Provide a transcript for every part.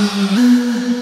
Mm-hmm.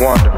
wonder.